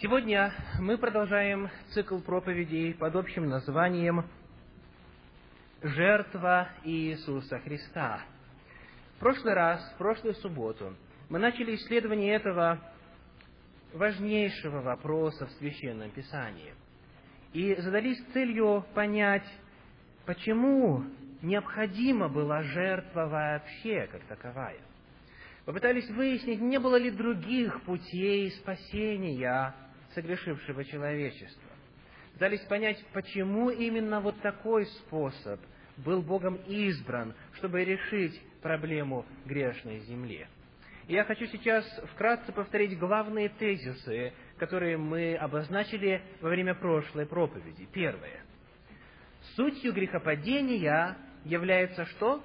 Сегодня мы продолжаем цикл проповедей под общим названием «Жертва Иисуса Христа». В прошлый раз, в прошлую субботу, мы начали исследование этого важнейшего вопроса в Священном Писании и задались целью понять, почему необходима была жертва вообще как таковая. Попытались выяснить, не было ли других путей спасения согрешившего человечества. Пытались понять, почему именно вот такой способ был Богом избран, чтобы решить проблему грешной земли. И я хочу сейчас вкратце повторить главные тезисы, которые мы обозначили во время прошлой проповеди. Первое. Сутью грехопадения является что?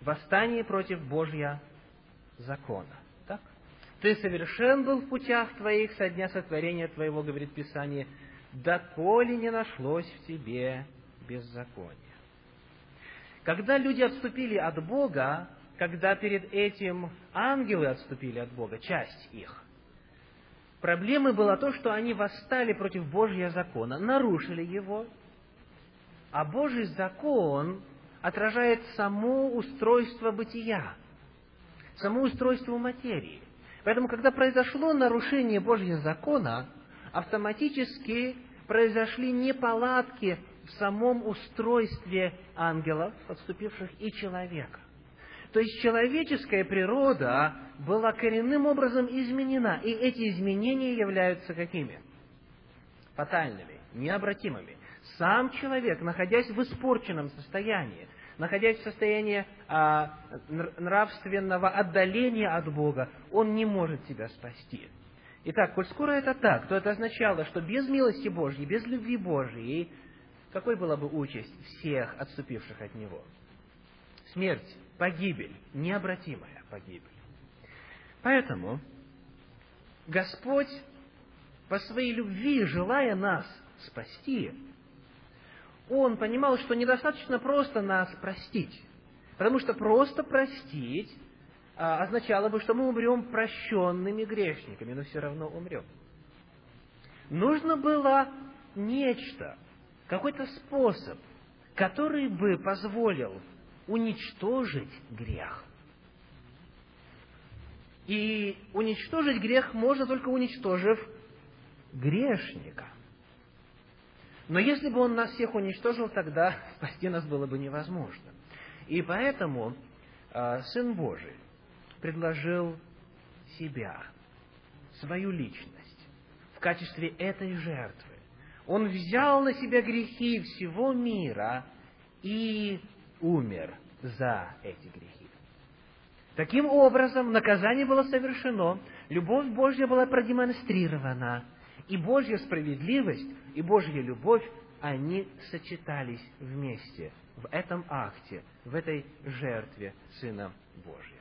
Восстание против Божья закона. Ты совершен был в путях твоих со дня сотворения твоего, говорит Писание, доколе не нашлось в тебе беззакония. Когда люди отступили от Бога, когда перед этим ангелы отступили от Бога, часть их, проблемой было то, что они восстали против Божьего закона, нарушили его, а Божий закон отражает само устройство бытия, само устройство материи. Поэтому, когда произошло нарушение Божьего закона, автоматически произошли неполадки в самом устройстве ангелов, отступивших, и человека. То есть человеческая природа была коренным образом изменена, и эти изменения являются какими? Фатальными, необратимыми. Сам человек, находясь в испорченном состоянии, находясь в состоянии а, нравственного отдаления от Бога, он не может себя спасти. Итак, коль скоро это так, то это означало, что без милости Божьей, без любви Божьей, какой была бы участь всех отступивших от Него? Смерть, погибель, необратимая погибель. Поэтому Господь по своей любви, желая нас спасти, Он понимал, что недостаточно просто нас простить. Потому что просто простить а, означало бы, что мы умрем прощенными грешниками, но все равно умрем. Нужно было нечто, какой-то способ, который бы позволил уничтожить грех. И уничтожить грех можно только уничтожив грешника. Но если бы он нас всех уничтожил, тогда спасти нас было бы невозможно. И поэтому э, Сын Божий предложил себя, свою личность в качестве этой жертвы. Он взял на себя грехи всего мира и умер за эти грехи. Таким образом, наказание было совершено, любовь Божья была продемонстрирована, и Божья справедливость, и Божья любовь, они сочетались вместе в этом акте, в этой жертве Сына Божия.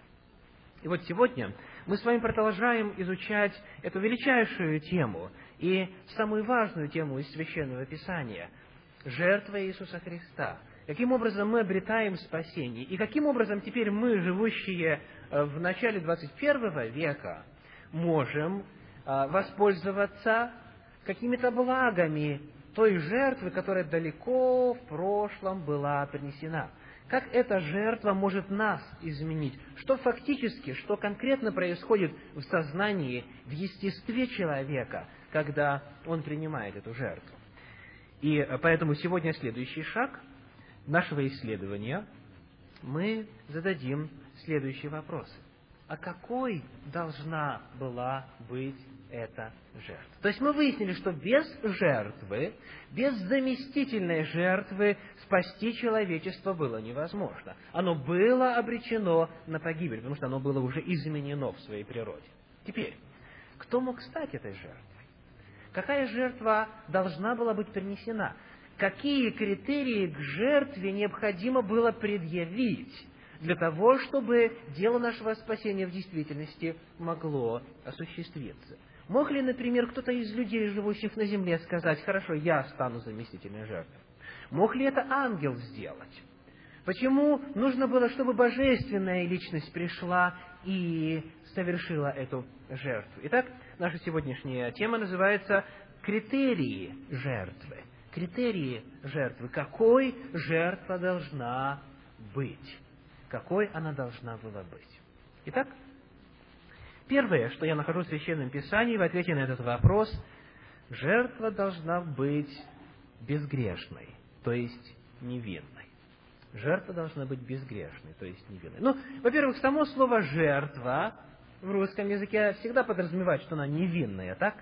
И вот сегодня мы с вами продолжаем изучать эту величайшую тему и самую важную тему из Священного Писания – жертва Иисуса Христа – каким образом мы обретаем спасение, и каким образом теперь мы, живущие э, в начале 21 века, можем воспользоваться какими-то благами той жертвы, которая далеко в прошлом была принесена. Как эта жертва может нас изменить? Что фактически, что конкретно происходит в сознании, в естестве человека, когда он принимает эту жертву? И э, поэтому сегодня следующий шаг – нашего исследования мы зададим следующие вопросы. А какой должна была быть эта жертва? То есть мы выяснили, что без жертвы, без заместительной жертвы спасти человечество было невозможно. Оно было обречено на погибель, потому что оно было уже изменено в своей природе. Теперь, кто мог стать этой жертвой? Какая жертва должна была быть принесена? какие критерии к жертве необходимо было предъявить для того, чтобы дело нашего спасения в действительности могло осуществиться. Мог ли, например, кто-то из людей, живущих на земле, сказать, хорошо, я стану заместительной жертвой? Мог ли это ангел сделать? Почему нужно было, чтобы божественная личность пришла и совершила эту жертву? Итак, наша сегодняшняя тема называется «Критерии жертвы». Критерии жертвы. Какой жертва должна быть? Какой она должна была быть? Итак, первое, что я нахожу в Священном Писании в ответе на этот вопрос, жертва должна быть безгрешной, то есть невинной. Жертва должна быть безгрешной, то есть невинной. Ну, во-первых, само слово «жертва» в русском языке всегда подразумевает, что она невинная, так?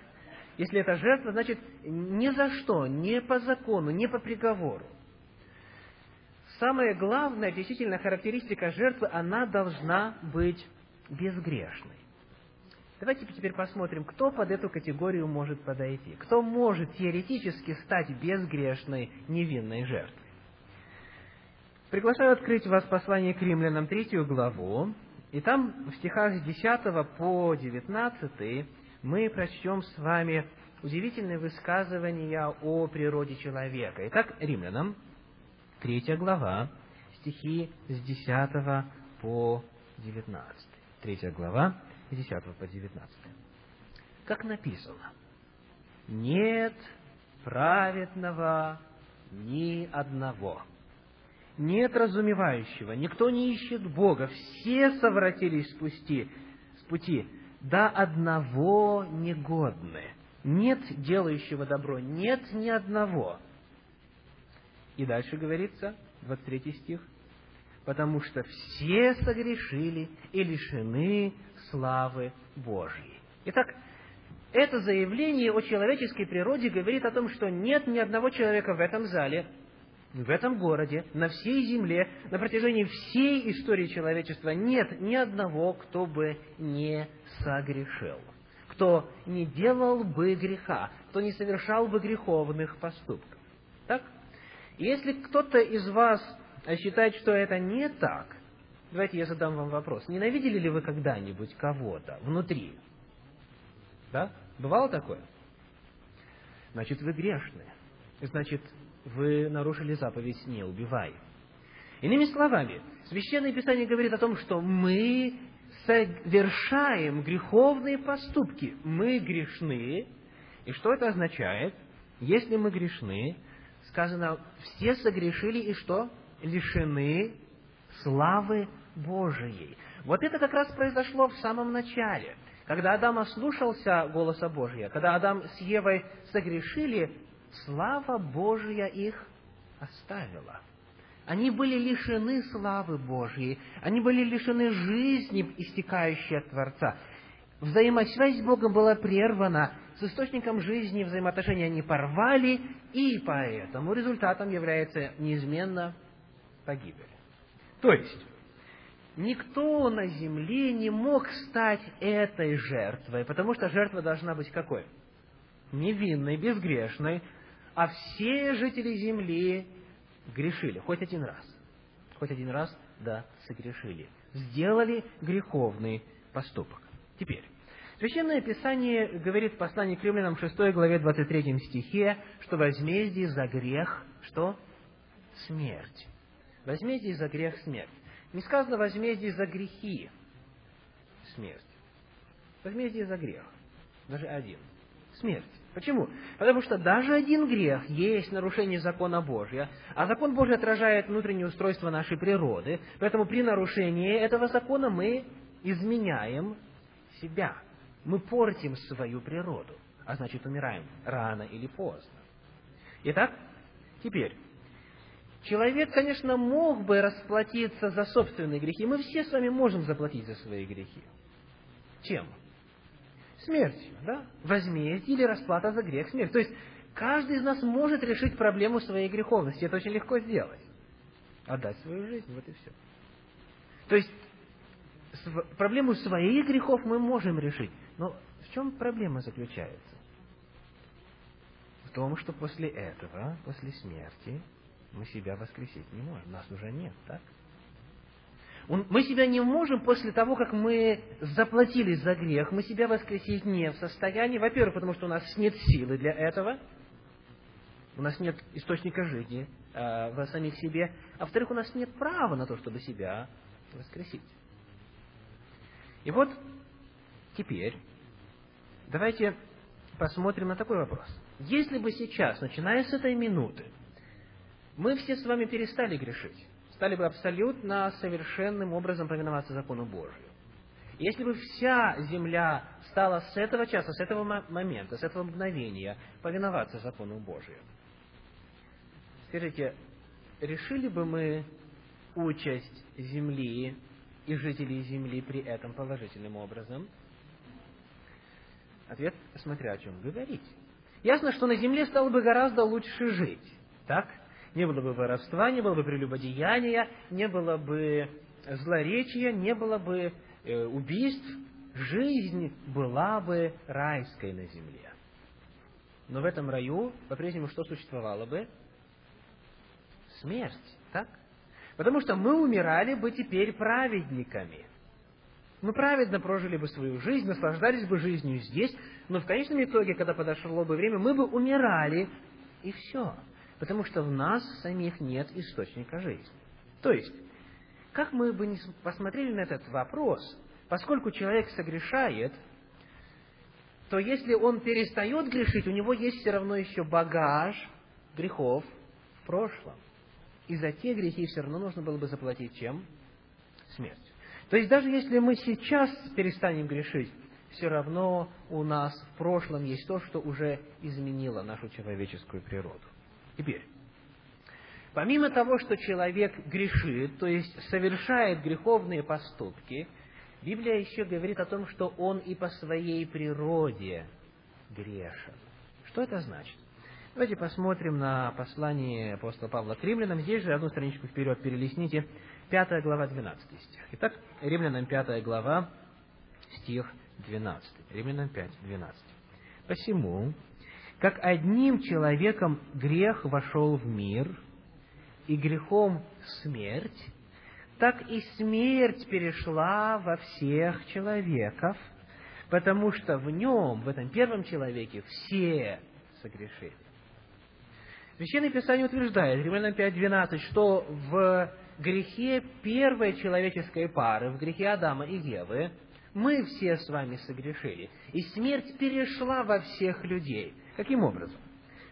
Если это жертва, значит, ни за что, не по закону, не по приговору. Самая главная действительно характеристика жертвы, она должна быть безгрешной. Давайте теперь посмотрим, кто под эту категорию может подойти. Кто может теоретически стать безгрешной, невинной жертвой. Приглашаю открыть вас послание к римлянам, третью главу. И там в стихах с 10 по 19 мы прочтем с вами удивительные высказывания о природе человека. Итак, римлянам, третья глава, стихи с 10 по 19. Третья глава, с 10 по 19. Как написано, «Нет праведного ни одного» нет разумевающего, никто не ищет Бога, все совратились с пути, с пути, до одного негодны. Нет делающего добро, нет ни одного. И дальше говорится, 23 стих, потому что все согрешили и лишены славы Божьей. Итак, это заявление о человеческой природе говорит о том, что нет ни одного человека в этом зале, в этом городе, на всей земле, на протяжении всей истории человечества нет ни одного, кто бы не согрешил, кто не делал бы греха, кто не совершал бы греховных поступков. Так? Если кто-то из вас считает, что это не так, давайте я задам вам вопрос. Ненавидели ли вы когда-нибудь кого-то внутри? Да? Бывало такое? Значит, вы грешны. Значит, вы нарушили заповедь «не убивай». Иными словами, Священное Писание говорит о том, что мы совершаем греховные поступки. Мы грешны. И что это означает? Если мы грешны, сказано, все согрешили и что? Лишены славы Божией. Вот это как раз произошло в самом начале. Когда Адам ослушался голоса Божия, когда Адам с Евой согрешили, слава Божия их оставила. Они были лишены славы Божьей, они были лишены жизни, истекающей от Творца. Взаимосвязь с Богом была прервана, с источником жизни взаимоотношения они порвали, и поэтому результатом является неизменно погибель. То есть, никто на земле не мог стать этой жертвой, потому что жертва должна быть какой? Невинной, безгрешной, а все жители земли грешили, хоть один раз. Хоть один раз, да, согрешили. Сделали греховный поступок. Теперь, Священное Писание говорит в послании к римлянам 6 главе 23 стихе, что возмездие за грех, что? Смерть. Возмездие за грех – смерть. Не сказано возмездие за грехи – смерть. Возмездие за грех. Даже один. Смерть. Почему? Потому что даже один грех есть нарушение закона Божия, а закон Божий отражает внутреннее устройство нашей природы, поэтому при нарушении этого закона мы изменяем себя. Мы портим свою природу, а значит умираем рано или поздно. Итак, теперь, человек, конечно, мог бы расплатиться за собственные грехи. Мы все с вами можем заплатить за свои грехи. Чем? смертью, да? Возмездие или расплата за грех смерть. То есть, каждый из нас может решить проблему своей греховности. Это очень легко сделать. Отдать свою жизнь, вот и все. То есть, проблему своих грехов мы можем решить. Но в чем проблема заключается? В том, что после этого, после смерти, мы себя воскресить не можем. Нас уже нет, так? Мы себя не можем после того, как мы заплатили за грех, мы себя воскресить не в состоянии. Во-первых, потому что у нас нет силы для этого, у нас нет источника жизни, э, в самих себе, а во-вторых, у нас нет права на то, чтобы себя воскресить. И вот теперь давайте посмотрим на такой вопрос. Если бы сейчас, начиная с этой минуты, мы все с вами перестали грешить, стали бы абсолютно совершенным образом повиноваться закону Божию, если бы вся земля стала с этого часа, с этого момента, с этого мгновения повиноваться закону Божию, скажите, решили бы мы участь земли и жителей земли при этом положительным образом? Ответ, смотря о чем говорить. Ясно, что на земле стало бы гораздо лучше жить. Так? Не было бы воровства, не было бы прелюбодеяния, не было бы злоречия, не было бы э, убийств. Жизнь была бы райской на земле. Но в этом раю по-прежнему что существовало бы? Смерть, так? Потому что мы умирали бы теперь праведниками. Мы праведно прожили бы свою жизнь, наслаждались бы жизнью здесь, но в конечном итоге, когда подошло бы время, мы бы умирали, и все. Потому что в нас самих нет источника жизни. То есть, как мы бы не посмотрели на этот вопрос, поскольку человек согрешает, то если он перестает грешить, у него есть все равно еще багаж грехов в прошлом. И за те грехи все равно нужно было бы заплатить чем? Смерть. То есть даже если мы сейчас перестанем грешить, все равно у нас в прошлом есть то, что уже изменило нашу человеческую природу. Теперь, помимо того, что человек грешит, то есть совершает греховные поступки, Библия еще говорит о том, что он и по своей природе грешен. Что это значит? Давайте посмотрим на послание апостола Павла к римлянам. Здесь же одну страничку вперед перелистните. Пятая глава, 12 стих. Итак, римлянам пятая глава, стих 12. Римлянам 5, 12. Посему, как одним человеком грех вошел в мир, и грехом смерть, так и смерть перешла во всех человеков, потому что в нем, в этом первом человеке, все согрешили. Священное Писание утверждает, Римлянам 5.12, что в грехе первой человеческой пары, в грехе Адама и Евы, мы все с вами согрешили, и смерть перешла во всех людей. Каким образом?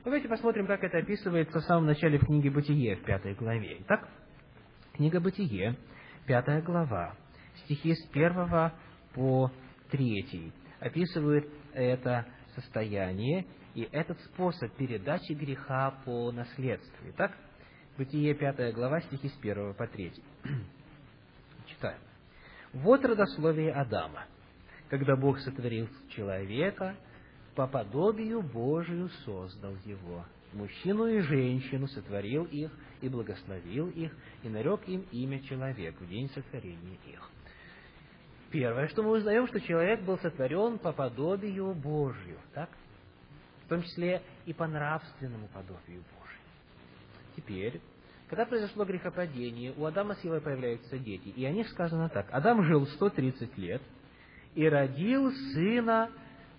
Давайте посмотрим, как это описывается в самом начале в книге «Бытие» в пятой главе. Итак, книга «Бытие», пятая глава, стихи с первого по третий описывают это состояние и этот способ передачи греха по наследству. Итак, Бытие 5 глава, стихи с 1 по 3. Читаем. Вот родословие Адама. Когда Бог сотворил человека, по подобию Божию создал его. Мужчину и женщину сотворил их и благословил их, и нарек им имя человек в день сотворения их. Первое, что мы узнаем, что человек был сотворен по подобию Божию. Так? том числе и по нравственному подобию Божию. Теперь, когда произошло грехопадение, у Адама с Евой появляются дети, и о них сказано так. Адам жил 130 лет и родил сына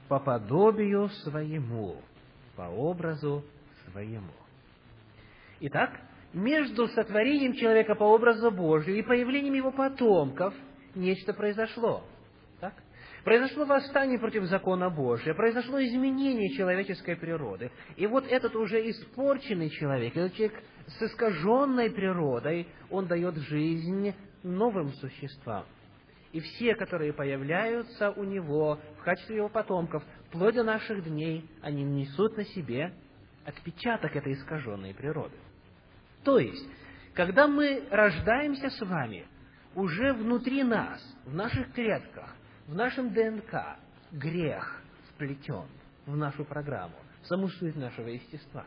по подобию своему, по образу своему. Итак, между сотворением человека по образу Божию и появлением его потомков нечто произошло. Произошло восстание против закона Божия, произошло изменение человеческой природы. И вот этот уже испорченный человек, этот человек с искаженной природой, он дает жизнь новым существам. И все, которые появляются у него в качестве его потомков, вплоть до наших дней, они несут на себе отпечаток этой искаженной природы. То есть, когда мы рождаемся с вами, уже внутри нас, в наших клетках, в нашем ДНК грех вплетен в нашу программу, в саму суть нашего естества.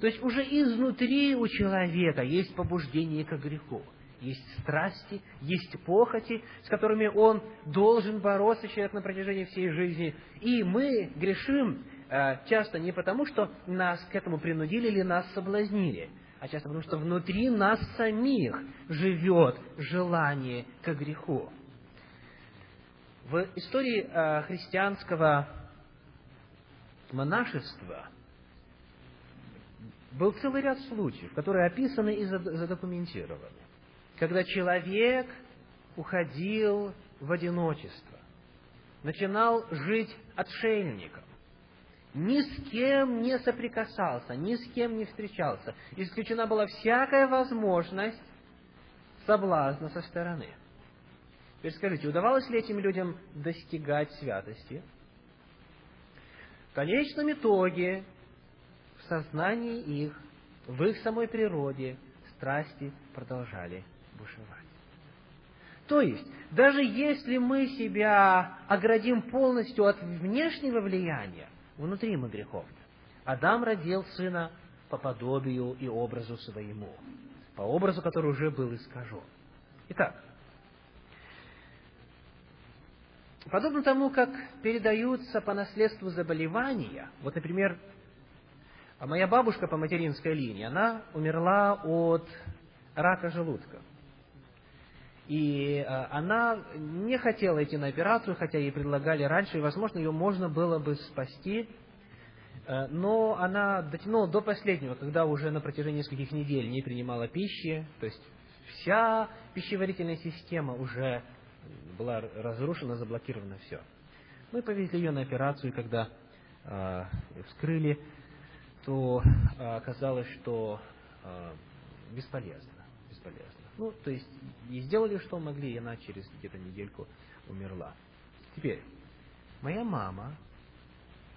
То есть уже изнутри у человека есть побуждение к греху, есть страсти, есть похоти, с которыми он должен бороться, человек, на протяжении всей жизни. И мы грешим э, часто не потому, что нас к этому принудили или нас соблазнили, а часто потому, что внутри нас самих живет желание к греху. В истории э, христианского монашества был целый ряд случаев, которые описаны и задокументированы, когда человек уходил в одиночество, начинал жить отшельником, ни с кем не соприкасался, ни с кем не встречался. Исключена была всякая возможность соблазна со стороны. Теперь скажите, удавалось ли этим людям достигать святости? В конечном итоге, в сознании их, в их самой природе, страсти продолжали бушевать. То есть, даже если мы себя оградим полностью от внешнего влияния, внутри мы греховны. Адам родил сына по подобию и образу своему, по образу, который уже был искажен. Итак, подобно тому, как передаются по наследству заболевания, вот, например, моя бабушка по материнской линии, она умерла от рака желудка. И э, она не хотела идти на операцию, хотя ей предлагали раньше, и, возможно, ее можно было бы спасти. Э, но она дотянула до последнего, когда уже на протяжении нескольких недель не принимала пищи, то есть вся пищеварительная система уже была разрушена, заблокирована, все. Мы повезли ее на операцию, и когда э, вскрыли, то э, оказалось, что э, бесполезно, бесполезно. Ну, то есть, и сделали, что могли, и она через где-то недельку умерла. Теперь, моя мама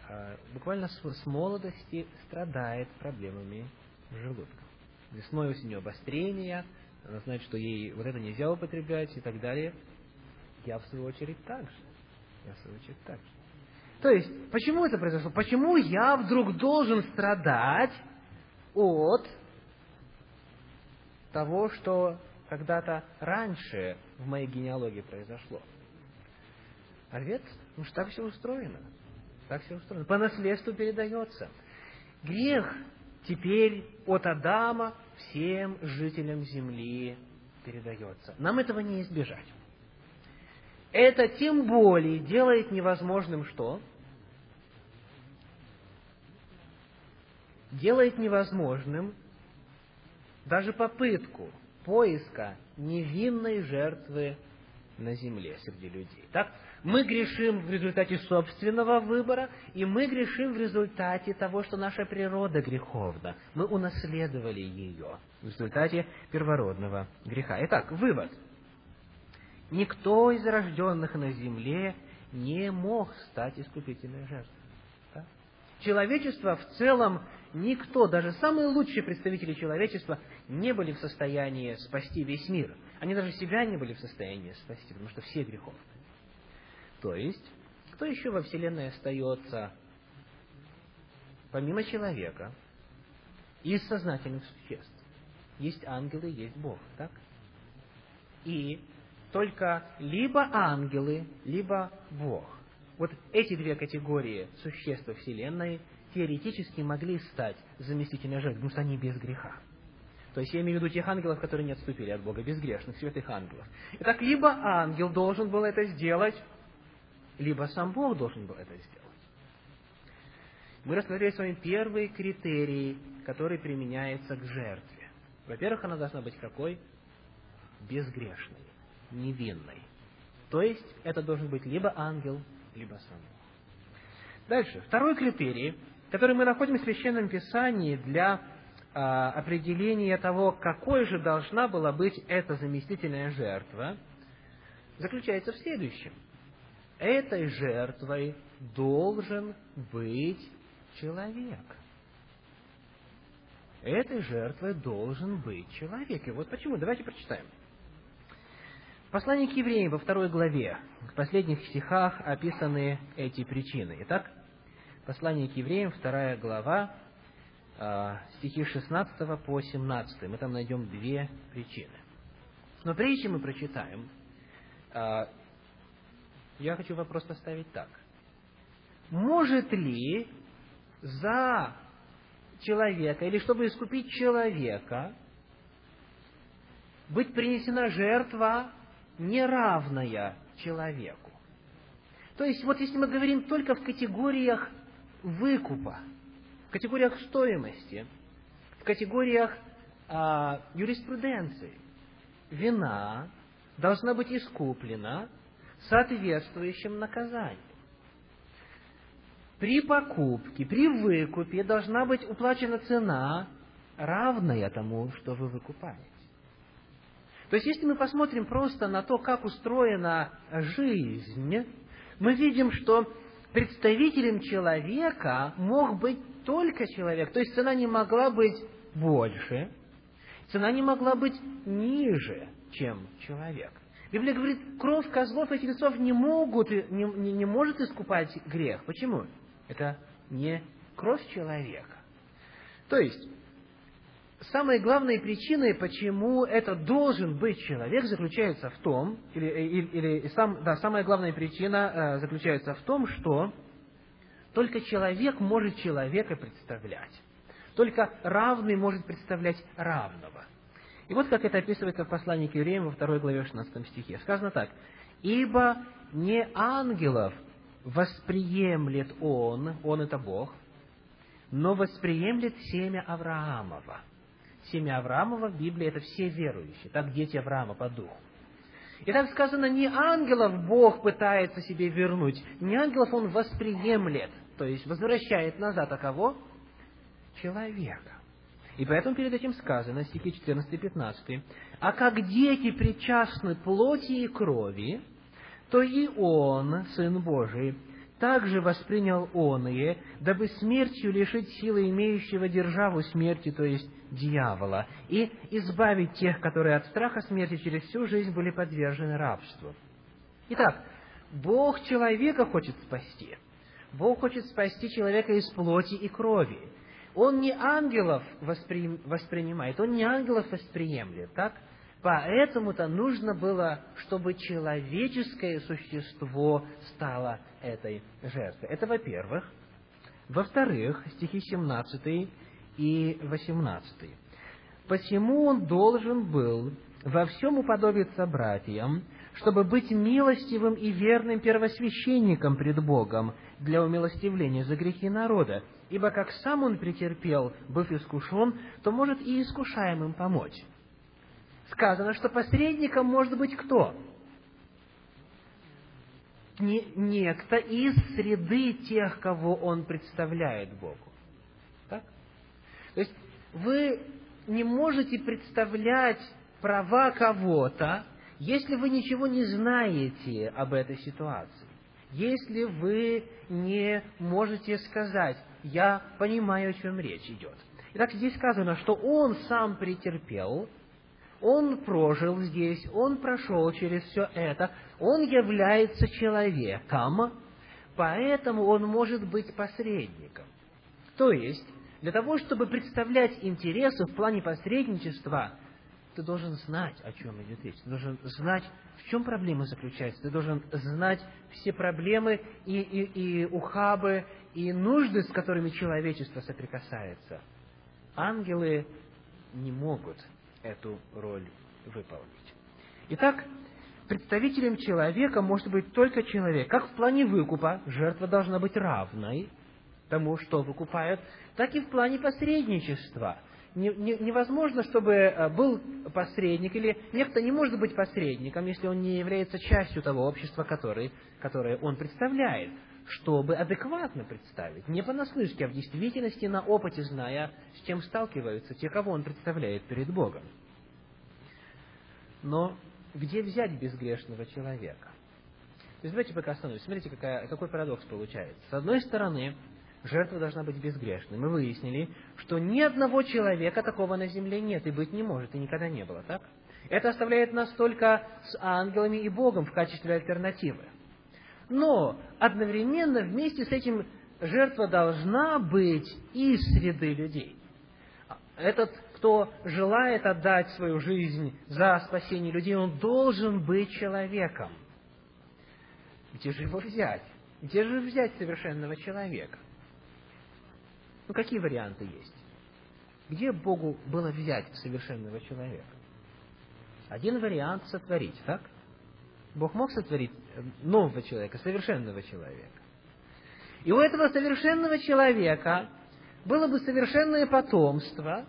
э, буквально с, с молодости страдает проблемами желудка. Весной осенью обострения, она знает, что ей вот это нельзя употреблять и так далее. Я, в свою очередь, так же. Я, в свою очередь, так же. То есть, почему это произошло? Почему я вдруг должен страдать от того, что когда-то раньше в моей генеалогии произошло? Ответ, ну что так все устроено. Так все устроено. По наследству передается. Грех теперь от Адама всем жителям земли передается. Нам этого не избежать. Это тем более делает невозможным что? Делает невозможным даже попытку поиска невинной жертвы на земле среди людей. Так, мы грешим в результате собственного выбора, и мы грешим в результате того, что наша природа греховна. Мы унаследовали ее в результате первородного греха. Итак, вывод. Никто из рожденных на земле не мог стать искупительной жертвой. Да? Человечество в целом никто, даже самые лучшие представители человечества, не были в состоянии спасти весь мир. Они даже себя не были в состоянии спасти, потому что все греховны. То есть, кто еще во Вселенной остается, помимо человека, из сознательных существ? Есть ангелы, есть Бог, так? И только либо ангелы, либо Бог. Вот эти две категории существ Вселенной теоретически могли стать заместительной жертвой, потому что они без греха. То есть я имею в виду тех ангелов, которые не отступили от Бога, безгрешных, святых ангелов. Итак, либо ангел должен был это сделать, либо сам Бог должен был это сделать. Мы рассмотрели с вами первый критерий, который применяется к жертве. Во-первых, она должна быть какой? Безгрешной, невинной. То есть, это должен быть либо ангел, либо сам Бог. Дальше. Второй критерий который мы находим в Священном Писании для а, определения того, какой же должна была быть эта заместительная жертва, заключается в следующем. Этой жертвой должен быть человек. Этой жертвой должен быть человек. И вот почему. Давайте прочитаем. Послание к евреям во второй главе, в последних стихах описаны эти причины. Итак, Послание к евреям, вторая глава, стихи 16 по 17. Мы там найдем две причины. Но прежде чем мы прочитаем, а, я хочу вопрос поставить так. Может ли за человека, или чтобы искупить человека, быть принесена жертва, неравная человеку? То есть, вот если мы говорим только в категориях выкупа, в категориях стоимости, категориях а, юриспруденции. Вина должна быть искуплена соответствующим наказанием. При покупке, при выкупе должна быть уплачена цена, равная тому, что вы выкупаете. То есть, если мы посмотрим просто на то, как устроена жизнь, мы видим, что представителем человека мог быть только человек. То есть, цена не могла быть больше, цена не могла быть ниже, чем человек. Библия говорит, кровь козлов и тельцов не могут, не, не, не может искупать грех. Почему? Это не кровь человека. То есть, самой главной причиной, почему это должен быть человек, заключается в том, или, или, или сам, да, самая главная причина э, заключается в том, что только человек может человека представлять. Только равный может представлять равного. И вот как это описывается в послании к евреям во второй главе 16 стихе. Сказано так. «Ибо не ангелов восприемлет он, он это Бог, но восприемлет семя Авраамова». Семя Авраамова в Библии – это все верующие, так дети Авраама по духу. И так сказано, не ангелов Бог пытается себе вернуть, не ангелов Он восприемлет, то есть возвращает назад, а кого? Человека. И поэтому перед этим сказано, стихи 14 и 15, «А как дети причастны плоти и крови, то и Он, Сын Божий, также воспринял он дабы смертью лишить силы имеющего державу смерти, то есть дьявола, и избавить тех, которые от страха смерти через всю жизнь были подвержены рабству. Итак, Бог человека хочет спасти. Бог хочет спасти человека из плоти и крови. Он не ангелов воспри... воспринимает, он не ангелов восприемлет, так? Поэтому-то нужно было, чтобы человеческое существо стало этой жертвой. Это во-первых. Во-вторых, стихи 17 и 18. «Посему он должен был во всем уподобиться братьям, чтобы быть милостивым и верным первосвященником пред Богом для умилостивления за грехи народа, ибо как сам он претерпел, быв искушен, то может и искушаемым помочь» сказано, что посредником может быть кто? Не, некто из среды тех, кого он представляет Богу. Так? То есть вы не можете представлять права кого-то, если вы ничего не знаете об этой ситуации. Если вы не можете сказать, я понимаю, о чем речь идет. Итак, здесь сказано, что он сам претерпел, он прожил здесь, он прошел через все это, он является человеком, поэтому он может быть посредником. То есть, для того, чтобы представлять интересы в плане посредничества, ты должен знать, о чем идет речь. Ты должен знать, в чем проблема заключается. Ты должен знать все проблемы и, и, и ухабы, и нужды, с которыми человечество соприкасается. Ангелы не могут эту роль выполнить. Итак, представителем человека может быть только человек. Как в плане выкупа жертва должна быть равной тому, что выкупают, так и в плане посредничества. Не, не, невозможно, чтобы э, был посредник, или некто не может быть посредником, если он не является частью того общества, который, которое он представляет чтобы адекватно представить, не понаслышке, а в действительности на опыте, зная, с чем сталкиваются те, кого он представляет перед Богом. Но где взять безгрешного человека? То есть давайте пока остановимся. Смотрите, какая, какой парадокс получается. С одной стороны, жертва должна быть безгрешной. Мы выяснили, что ни одного человека такого на земле нет и быть не может, и никогда не было, так? Это оставляет нас только с ангелами и Богом в качестве альтернативы но одновременно вместе с этим жертва должна быть из среды людей. Этот, кто желает отдать свою жизнь за спасение людей, он должен быть человеком. Где же его взять? Где же взять совершенного человека? Ну, какие варианты есть? Где Богу было взять совершенного человека? Один вариант сотворить, так? Бог мог сотворить э, нового человека, совершенного человека. И у этого совершенного человека было бы совершенное потомство,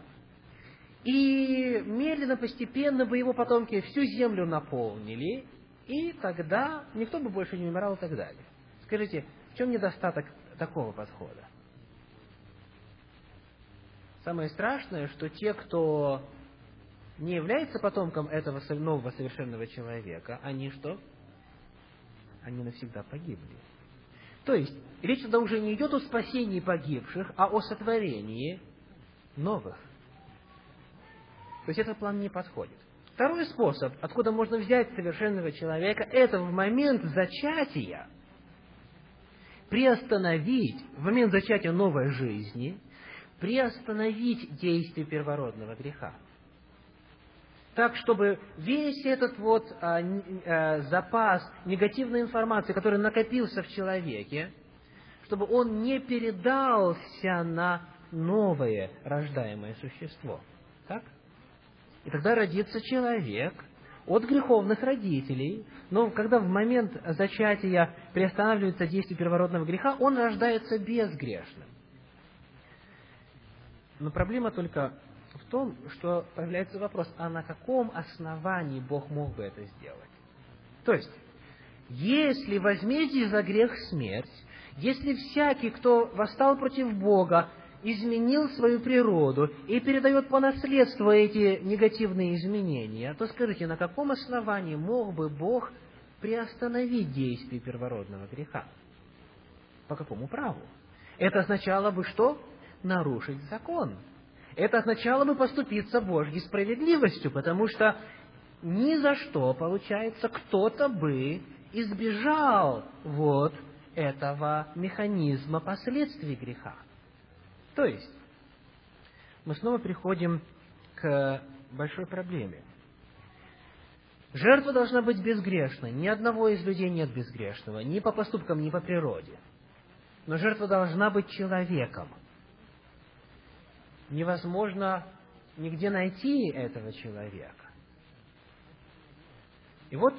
И медленно, постепенно бы его потомки всю землю наполнили, и тогда никто бы больше не умирал и так далее. Скажите, в чем недостаток такого подхода? Самое страшное, что те, кто не является потомком этого нового совершенного человека, они что? Они навсегда погибли. То есть, речь тогда уже не идет о спасении погибших, а о сотворении новых. То есть этот план не подходит. Второй способ, откуда можно взять совершенного человека, это в момент зачатия приостановить, в момент зачатия новой жизни, приостановить действие первородного греха. Так, чтобы весь этот вот а, а, запас негативной информации, который накопился в человеке, чтобы он не передался на новое рождаемое существо. Так? И тогда родится человек от греховных родителей, но когда в момент зачатия приостанавливается действие первородного греха, он рождается безгрешным. Но проблема только в том, что появляется вопрос, а на каком основании Бог мог бы это сделать? То есть, если возмездие за грех смерть, если всякий, кто восстал против Бога, изменил свою природу и передает по наследству эти негативные изменения, то скажите, на каком основании мог бы Бог приостановить действие первородного греха? По какому праву? Это означало бы что? Нарушить закон. Это означало бы поступиться Божьей справедливостью, потому что ни за что, получается, кто-то бы избежал вот этого механизма последствий греха. То есть, мы снова приходим к большой проблеме. Жертва должна быть безгрешной. Ни одного из людей нет безгрешного, ни по поступкам, ни по природе. Но жертва должна быть человеком. Невозможно нигде найти этого человека. И вот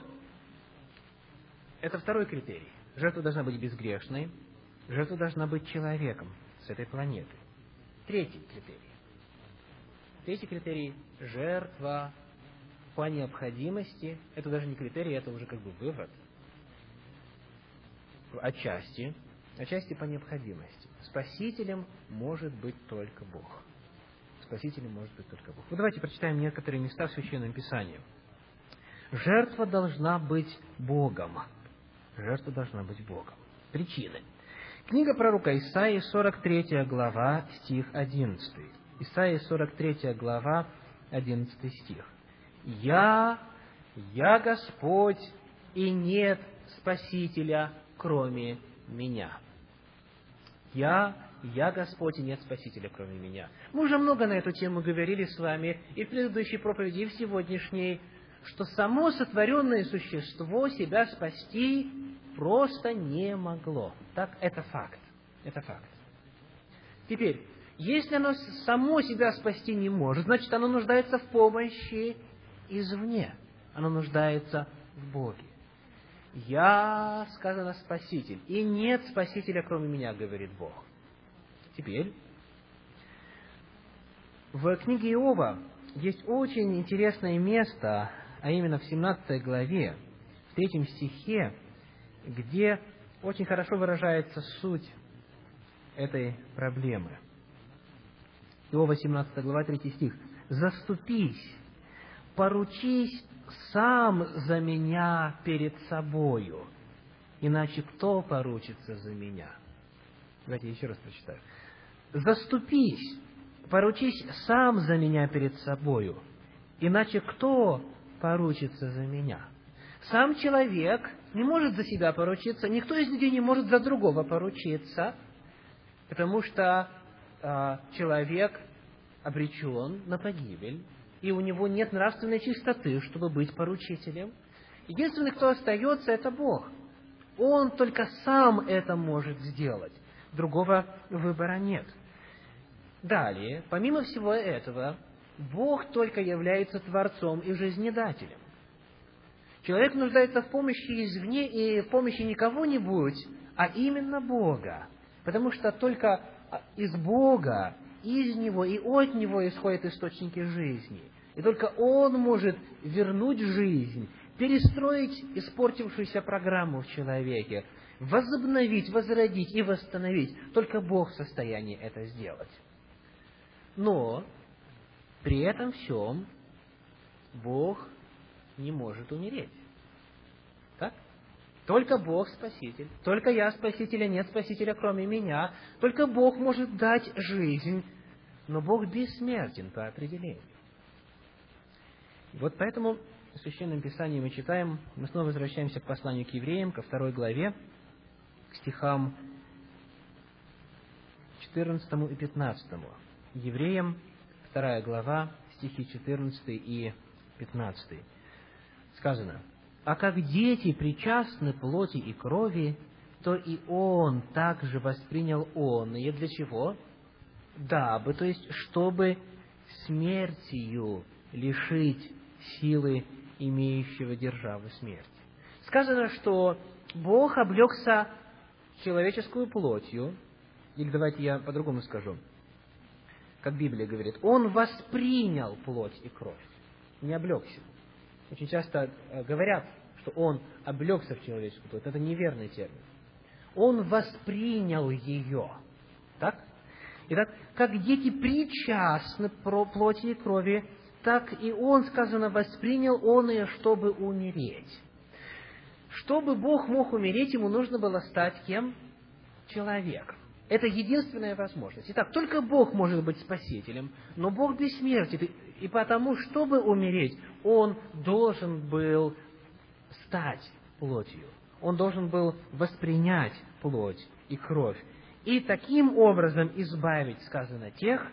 это второй критерий. Жертва должна быть безгрешной, жертва должна быть человеком с этой планеты. Третий критерий. Третий критерий – жертва по необходимости. Это даже не критерий, это уже как бы вывод. Отчасти. Отчасти по необходимости. Спасителем может быть только Бог. Спасителем может быть только Бог. Вот давайте прочитаем некоторые места в Священном Писании. Жертва должна быть Богом. Жертва должна быть Богом. Причины. Книга пророка Исаии, 43 глава, стих 11. Исаии, 43 глава, 11 стих. «Я, я Господь, и нет Спасителя, кроме Меня». Я, я Господь, и нет Спасителя, кроме Меня. Мы уже много на эту тему говорили с вами и в предыдущей проповеди, и в сегодняшней, что само сотворенное существо себя спасти просто не могло. Так, это факт. Это факт. Теперь, если оно само себя спасти не может, значит, оно нуждается в помощи извне. Оно нуждается в Боге. Я, сказано, Спаситель, и нет Спасителя, кроме меня, говорит Бог. Теперь, в книге Иова есть очень интересное место, а именно в 17 главе, в третьем стихе, где очень хорошо выражается суть этой проблемы. Иова 17 глава 3 стих. «Заступись, поручись сам за меня перед собою, иначе кто поручится за меня?» Давайте еще раз прочитаю. «Заступись, поручись сам за меня перед собою, иначе кто поручится за меня?» Сам человек не может за себя поручиться, никто из людей не может за другого поручиться, потому что э, человек обречен на погибель, и у него нет нравственной чистоты, чтобы быть поручителем. Единственный, кто остается, это Бог. Он только сам это может сделать. Другого выбора нет. Далее, помимо всего этого, Бог только является Творцом и жизнедателем. Человек нуждается в помощи извне и в помощи не кого-нибудь, а именно Бога. Потому что только из Бога из Него и от Него исходят источники жизни. И только Он может вернуть жизнь, перестроить испортившуюся программу в человеке, возобновить, возродить и восстановить. Только Бог в состоянии это сделать. Но при этом всем Бог не может умереть. Так? Только Бог Спаситель. Только я Спасителя, нет Спасителя, кроме меня. Только Бог может дать жизнь. Но Бог бессмертен по определению. Вот поэтому в Священном Писании мы читаем, мы снова возвращаемся к посланию к евреям, ко второй главе, к стихам 14 и 15. Евреям, вторая глава, стихи 14 и 15. Сказано, «А как дети причастны плоти и крови, то и Он также воспринял Он. И для чего? Дабы, то есть, чтобы смертью лишить силы имеющего державу смерти. Сказано, что Бог облегся человеческую плотью, или давайте я по-другому скажу, как Библия говорит, Он воспринял плоть и кровь, не облегся. Очень часто э, говорят, что Он облегся в человеческую плоть. Это неверный термин. Он воспринял ее. Так? Итак, как дети причастны про плоти и крови, так и он, сказано, воспринял он ее, чтобы умереть. Чтобы Бог мог умереть, ему нужно было стать кем? Человеком. Это единственная возможность. Итак, только Бог может быть спасителем, но Бог бессмертен. И потому, чтобы умереть, Он должен был стать плотью. Он должен был воспринять плоть и кровь. И таким образом избавить, сказано, тех,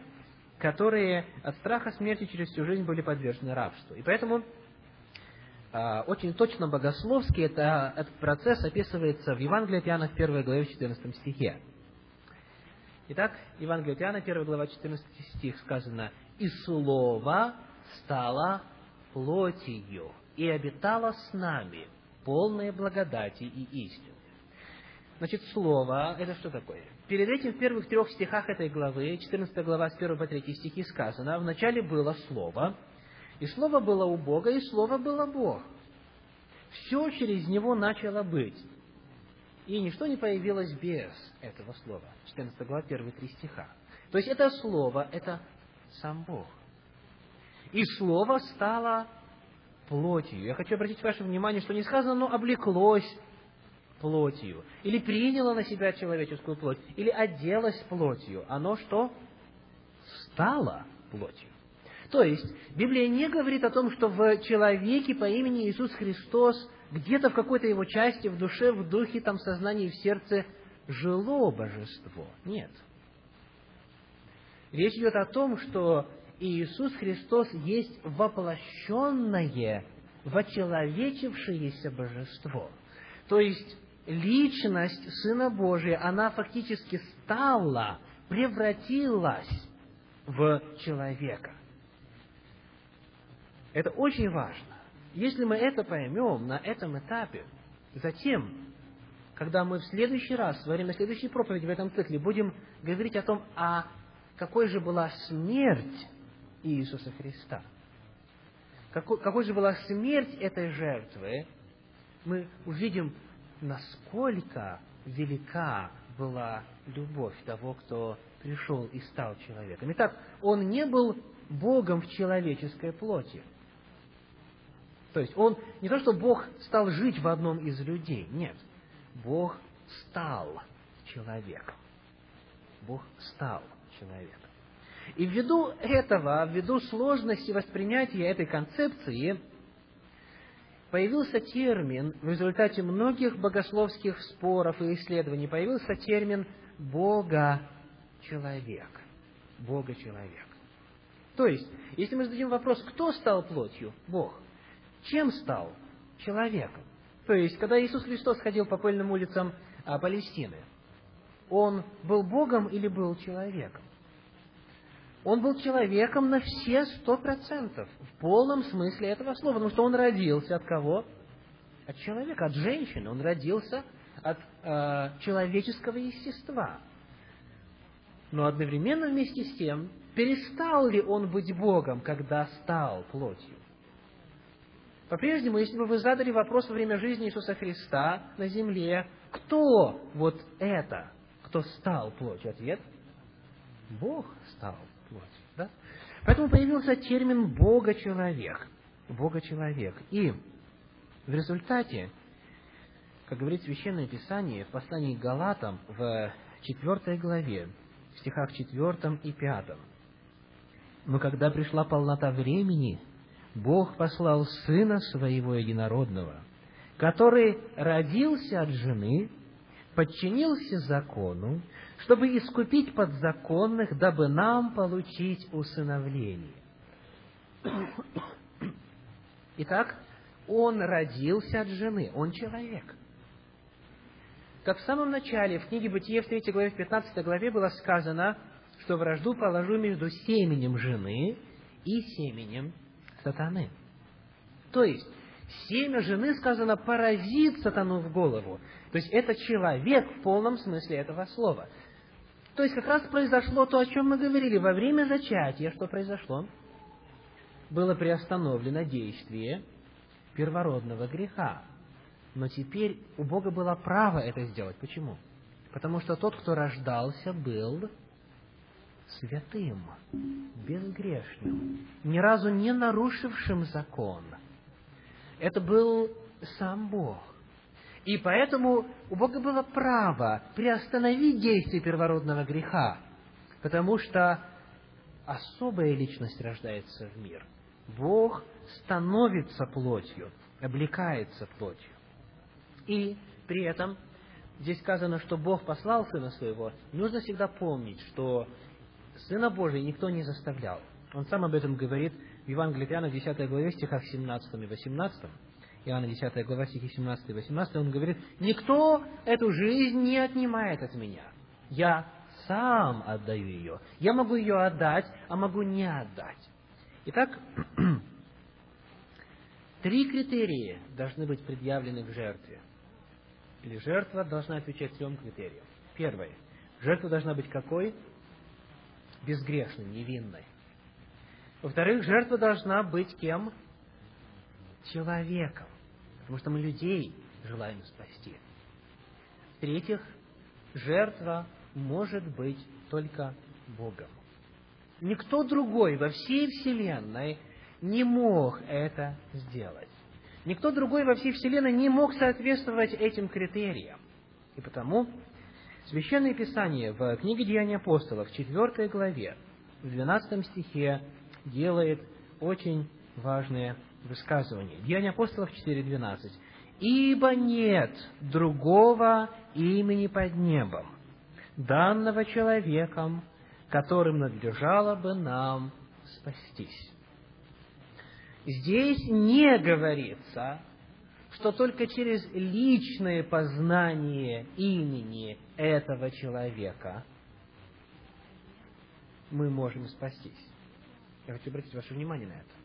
которые от страха смерти через всю жизнь были подвержены рабству. И поэтому э, очень точно богословски это, этот процесс описывается в Евангелии от Иоанна в 1 главе 14 стихе. Итак, Евангелие от Иоанна, 1 глава, 14 стих сказано, «И Слово стало плотью и обитало с нами, полное благодати и истины». Значит, Слово – это что такое? Перед этим в первых трех стихах этой главы, 14 глава с 1 по 3 стихи сказано, вначале было Слово, и Слово было у Бога, и Слово было Бог. Все через Него начало быть. И ничто не появилось без этого Слова. 14 глава, первые три стиха. То есть это Слово, это сам Бог. И Слово стало плотью. Я хочу обратить ваше внимание, что не сказано, но облеклось плотью, или приняло на себя человеческую плоть, или оделось плотью. Оно что? Стало плотью. То есть, Библия не говорит о том, что в человеке по имени Иисус Христос где-то в какой-то его части, в душе, в духе, там, в сознании, в сердце жило божество. Нет. Речь идет о том, что Иисус Христос есть воплощенное, вочеловечившееся божество. То есть, личность Сына Божия, она фактически стала, превратилась в человека. Это очень важно. Если мы это поймем на этом этапе, затем, когда мы в следующий раз, во время следующей проповеди в этом цикле, будем говорить о том, а какой же была смерть Иисуса Христа, какой, какой же была смерть этой жертвы, мы увидим насколько велика была любовь того, кто пришел и стал человеком. Итак, он не был Богом в человеческой плоти. То есть он не то, что Бог стал жить в одном из людей, нет. Бог стал человеком. Бог стал человеком. И ввиду этого, ввиду сложности воспринятия этой концепции, появился термин, в результате многих богословских споров и исследований, появился термин «Бога-человек». Бога-человек. То есть, если мы зададим вопрос, кто стал плотью? Бог. Чем стал? Человеком. То есть, когда Иисус Христос ходил по пыльным улицам а, Палестины, Он был Богом или был человеком? он был человеком на все сто процентов, в полном смысле этого слова, потому что он родился от кого? От человека, от женщины. Он родился от э, человеческого естества. Но одновременно вместе с тем, перестал ли он быть Богом, когда стал плотью? По-прежнему, если бы вы задали вопрос во время жизни Иисуса Христа на земле, кто вот это, кто стал плотью? Ответ – Бог стал плотью. Да? Поэтому появился термин «Бога-человек». Бога-человек. И в результате, как говорит Священное Писание в послании к Галатам в 4 главе, в стихах 4 и 5. «Но когда пришла полнота времени, Бог послал Сына Своего Единородного, который родился от жены, подчинился закону, чтобы искупить подзаконных, дабы нам получить усыновление. Итак, он родился от жены, он человек. Как в самом начале, в книге Бытие, в 3 главе, в 15 главе было сказано, что вражду положу между семенем жены и семенем сатаны. То есть, семя жены, сказано, поразит сатану в голову. То есть, это человек в полном смысле этого слова. То есть, как раз произошло то, о чем мы говорили. Во время зачатия что произошло? Было приостановлено действие первородного греха. Но теперь у Бога было право это сделать. Почему? Потому что тот, кто рождался, был святым, безгрешным, ни разу не нарушившим закон. Это был сам Бог. И поэтому у Бога было право приостановить действие первородного греха, потому что особая личность рождается в мир. Бог становится плотью, облекается плотью. И при этом здесь сказано, что Бог послал Сына Своего, нужно всегда помнить, что Сына Божия никто не заставлял. Он сам об этом говорит в Евангелии от Иоанна, 10 главе, стихах 17 и 18. Иоанна 10 глава, стихи 17 и 18, он говорит, «Никто эту жизнь не отнимает от меня. Я сам отдаю ее. Я могу ее отдать, а могу не отдать». Итак, три критерия должны быть предъявлены к жертве. Или жертва должна отвечать трем критериям. Первое. Жертва должна быть какой? Безгрешной, невинной. Во-вторых, жертва должна быть кем? Человеком. Потому что мы людей желаем спасти. В-третьих, жертва может быть только Богом. Никто другой во всей Вселенной не мог это сделать. Никто другой во всей Вселенной не мог соответствовать этим критериям. И потому Священное Писание в книге Деяний апостолов, в 4 главе, в 12 стихе, делает очень важное высказывание. Деяния апостолов 4.12. «Ибо нет другого имени под небом, данного человеком, которым надлежало бы нам спастись». Здесь не говорится что только через личное познание имени этого человека мы можем спастись. Я хочу обратить ваше внимание на это.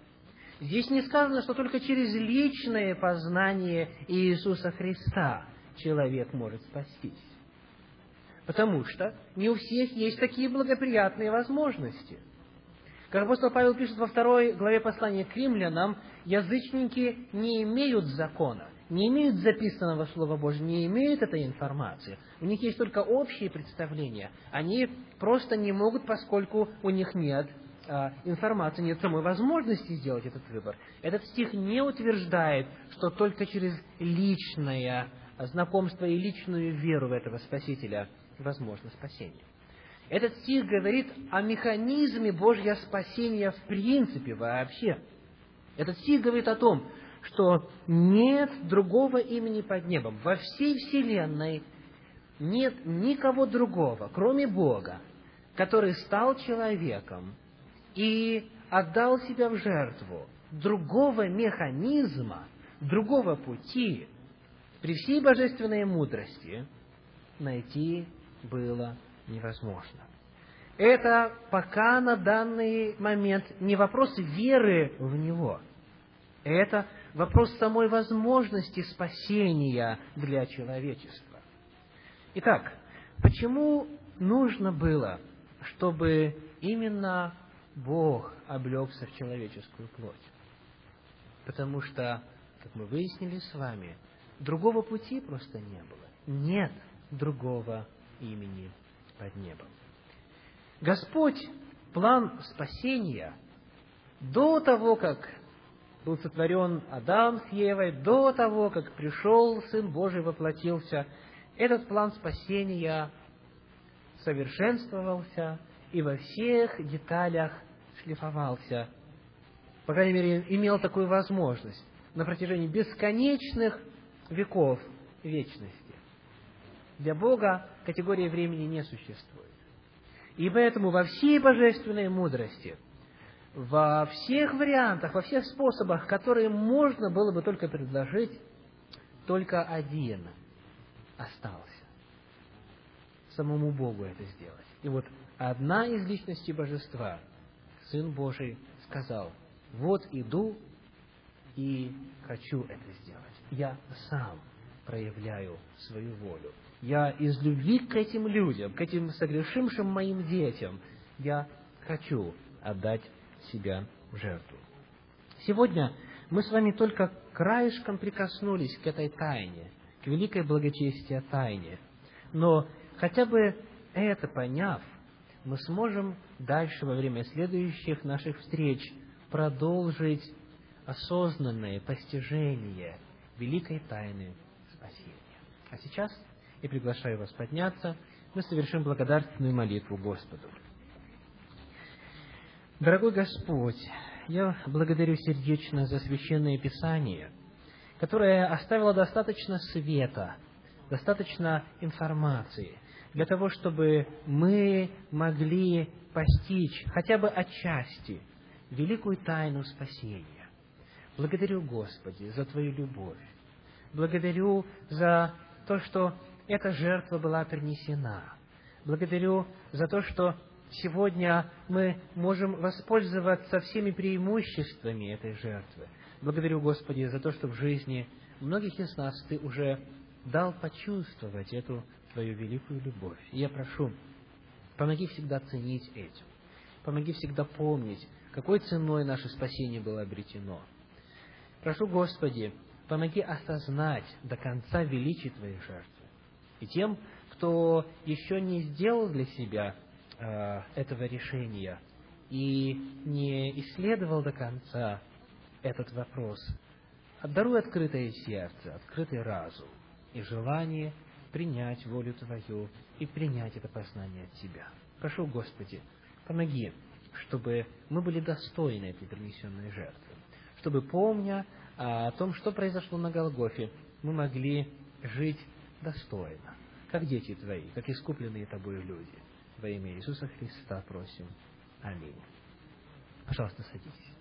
Здесь не сказано, что только через личное познание Иисуса Христа человек может спастись. Потому что не у всех есть такие благоприятные возможности. Как апостол Павел пишет во второй главе послания к римлянам, язычники не имеют закона, не имеют записанного Слова Божьего, не имеют этой информации. У них есть только общие представления. Они просто не могут, поскольку у них нет а, информации, нет самой возможности сделать этот выбор. Этот стих не утверждает, что только через личное знакомство и личную веру в этого Спасителя возможно спасение. Этот стих говорит о механизме Божьего спасения в принципе вообще – этот стих говорит о том, что нет другого имени под небом. Во всей Вселенной нет никого другого, кроме Бога, который стал человеком и отдал себя в жертву. Другого механизма, другого пути при всей божественной мудрости найти было невозможно. Это пока на данный момент не вопрос веры в Него. Это вопрос самой возможности спасения для человечества. Итак, почему нужно было чтобы именно Бог облегся в человеческую плоть. Потому что, как мы выяснили с вами, другого пути просто не было. Нет другого имени под небом. Господь план спасения до того, как был сотворен Адам с Евой, до того, как пришел Сын Божий, воплотился, этот план спасения совершенствовался и во всех деталях шлифовался. По крайней мере, имел такую возможность на протяжении бесконечных веков вечности. Для Бога категории времени не существует. И поэтому во всей божественной мудрости, во всех вариантах, во всех способах, которые можно было бы только предложить, только один остался. Самому Богу это сделать. И вот одна из личностей Божества, Сын Божий, сказал, вот иду и хочу это сделать. Я сам проявляю свою волю я из любви к этим людям, к этим согрешившим моим детям, я хочу отдать себя в жертву. Сегодня мы с вами только краешком прикоснулись к этой тайне, к великой благочестия тайне. Но хотя бы это поняв, мы сможем дальше во время следующих наших встреч продолжить осознанное постижение великой тайны спасения. А сейчас и приглашаю вас подняться, мы совершим благодарственную молитву Господу. Дорогой Господь, я благодарю сердечно за священное Писание, которое оставило достаточно света, достаточно информации для того, чтобы мы могли постичь хотя бы отчасти великую тайну спасения. Благодарю, Господи, за Твою любовь. Благодарю за то, что эта жертва была принесена. Благодарю за то, что сегодня мы можем воспользоваться всеми преимуществами этой жертвы. Благодарю, Господи, за то, что в жизни многих из нас Ты уже дал почувствовать эту Твою великую любовь. И я прошу, помоги всегда ценить этим. Помоги всегда помнить, какой ценой наше спасение было обретено. Прошу, Господи, помоги осознать до конца величие Твоей жертвы и тем, кто еще не сделал для себя э, этого решения и не исследовал до конца этот вопрос, отдаруй открытое сердце, открытый разум и желание принять волю Твою и принять это познание от Тебя. Прошу, Господи, помоги, чтобы мы были достойны этой принесенной жертвы, чтобы, помня о том, что произошло на Голгофе, мы могли жить достойно, как дети Твои, как искупленные Тобою люди. Во имя Иисуса Христа просим. Аминь. Пожалуйста, садитесь.